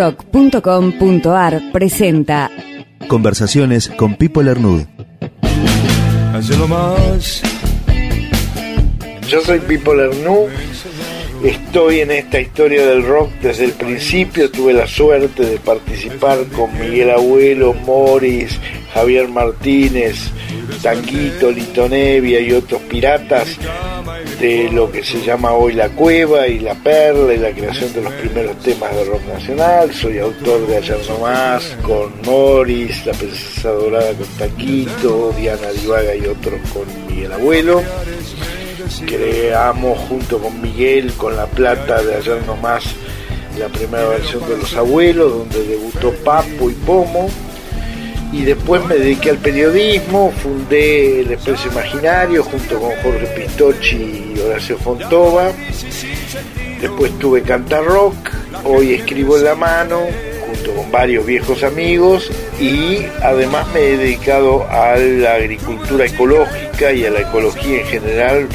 nacionalrock.com.ar presenta Conversaciones con Pipo Lernud. más. Yo soy Pipo Lernou, estoy en esta historia del rock desde el principio, tuve la suerte de participar con Miguel Abuelo, Morris, Javier Martínez, Tanguito, Lito Nevia y otros piratas de lo que se llama hoy La Cueva y La Perla y la creación de los primeros temas de rock nacional. Soy autor de Ayer No Más con Morris, La Princesa Dorada con Tanguito, Diana Divaga y otros con Miguel Abuelo. Creamos junto con Miguel, con La Plata de Ayer No Más, la primera versión de Los Abuelos, donde debutó Papo y Pomo y después me dediqué al periodismo, fundé el Expreso Imaginario junto con Jorge Pistocchi y Horacio Fontova. Después tuve Cantar Rock, hoy escribo en la mano junto con varios viejos amigos y además me he dedicado a la agricultura ecológica y a la ecología en general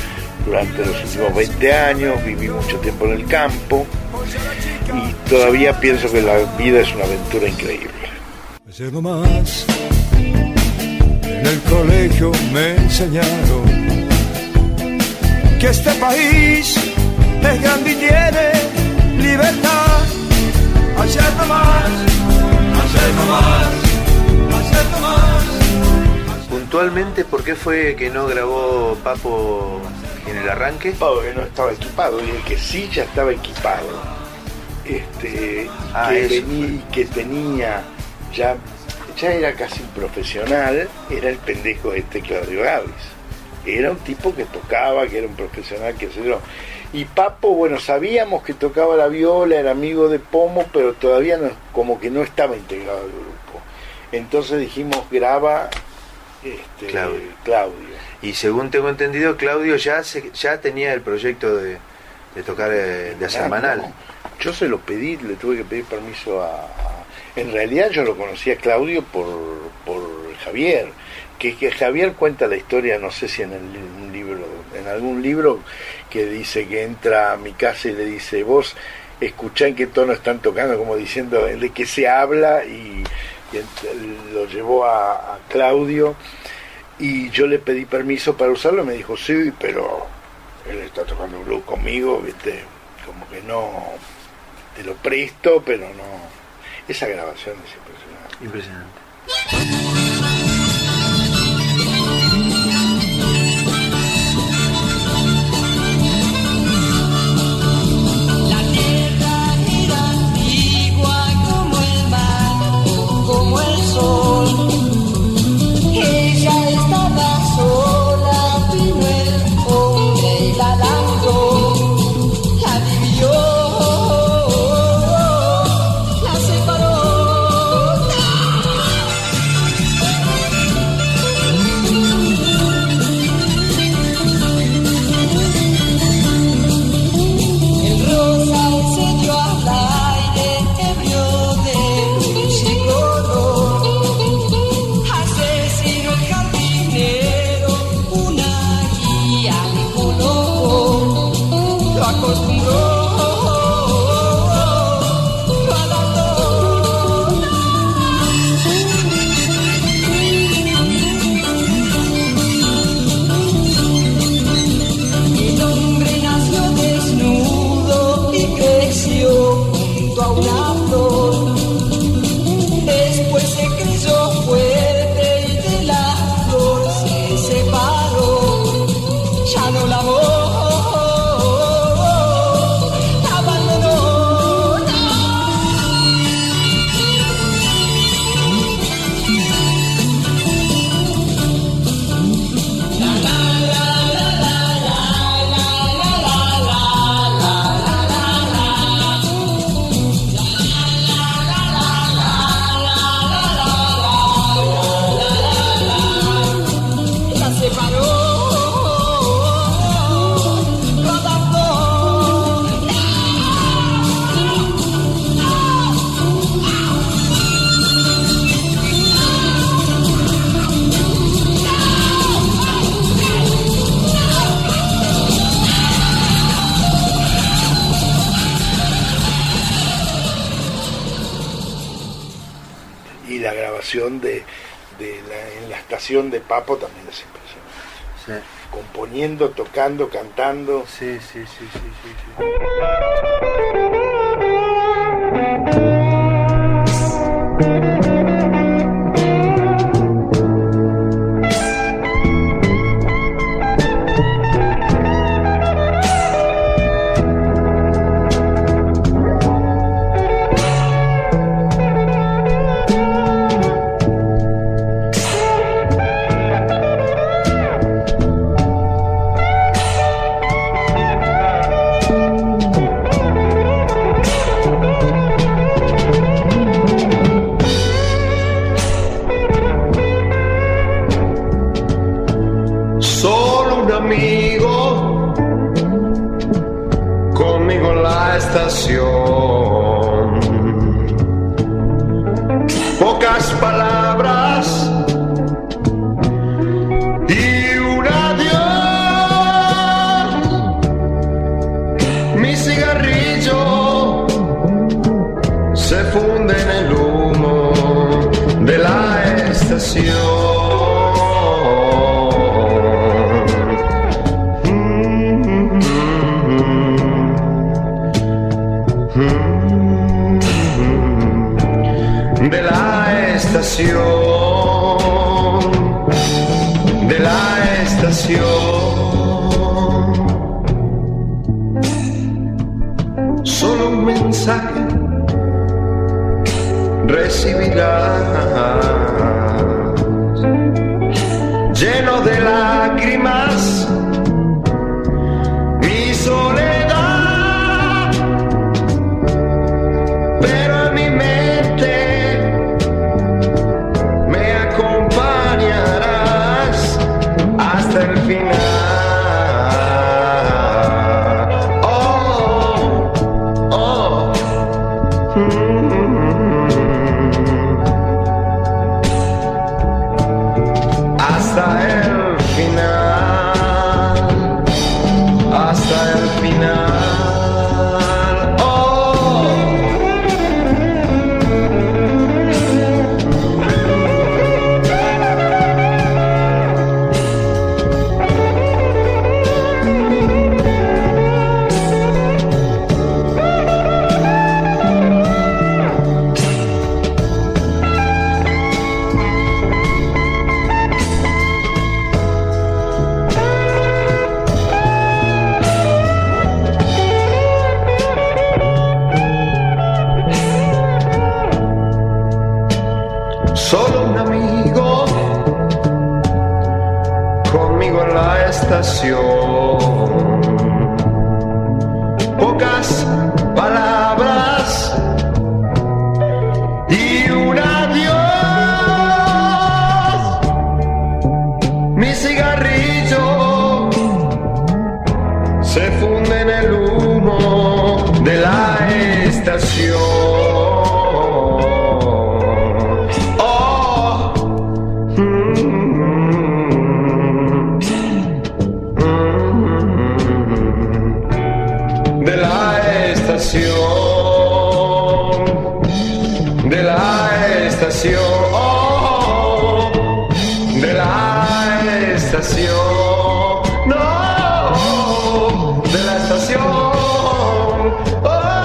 durante los últimos 20 años, viví mucho tiempo en el campo y todavía pienso que la vida es una aventura increíble. Ayer más en el colegio me enseñaron que este país es grande y tiene libertad. Ayer más, ayer más, ayer más. Puntualmente, ¿por qué fue que no grabó Papo en el arranque? Papo que no estaba equipado y el que sí ya estaba equipado. Este, Ah, que, venía- y que tenía ya, ya era casi un profesional, era el pendejo este Claudio Gavis. Era un tipo que tocaba, que era un profesional, que se yo. Y Papo, bueno, sabíamos que tocaba la viola, era amigo de Pomo, pero todavía no, como que no estaba integrado al grupo. Entonces dijimos, graba este, Claudio. Claudio. Y según tengo entendido, Claudio ya se- ya tenía el proyecto de, de tocar, eh, de hacer Ah, manal. no. Yo se lo pedí, le tuve que pedir permiso a... En realidad yo lo conocí a Claudio por, por Javier, que, que Javier cuenta la historia, no sé si en el, un libro, en algún libro, que dice que entra a mi casa y le dice, vos escuchá en qué tono están tocando, como diciendo de qué se habla, y, lo llevó a, a Claudio, y yo le pedí permiso para usarlo, y me dijo, sí, pero él está tocando blues conmigo, viste, como que no, te lo presto, pero no. Esa grabación es impresionante. Impresionante. En la estación de Papo también es impresionante. Sí, Componiendo, tocando, cantando. sí, sí, sí, sí, sí, sí. Solo un mensaje recibirás. Lleno de lágrimas conmigo en la estación. Pocas palabras y un adiós. Mi cigarrillo estación, de la estación, oh, de la estación, no, de la estación, oh,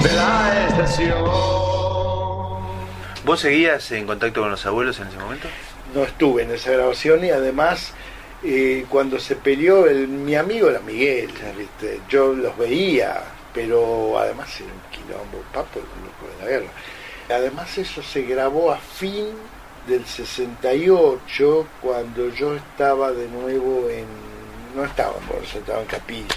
de la estación. ¿Vos seguías en contacto con los abuelos en ese momento? No estuve en esa grabación y además eh, cuando se peleó el, mi amigo era Miguel, yo los veía, pero además era un quilombo, papo, el loco de la guerra. Además eso se grabó a fin del 68 cuando yo estaba de nuevo en... no estaba en Bolsa, estaba en Capilla.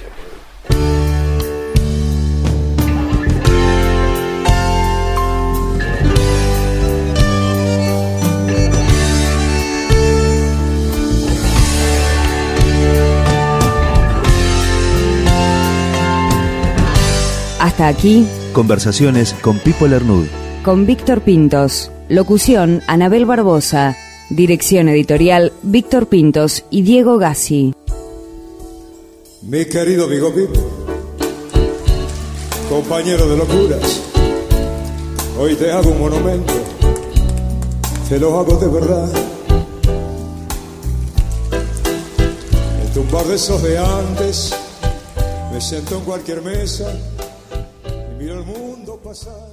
Hasta aquí, Conversaciones con Pipo Lernud. con Víctor Pintos. Locución, Anabel Barbosa. Dirección editorial, Víctor Pintos y Diego Gassi. Mi querido amigo Pipo, compañero de locuras, hoy te hago un monumento te lo hago de verdad. En tu bar de esos de antes, me siento en cualquier mesa y miro el mundo pasar.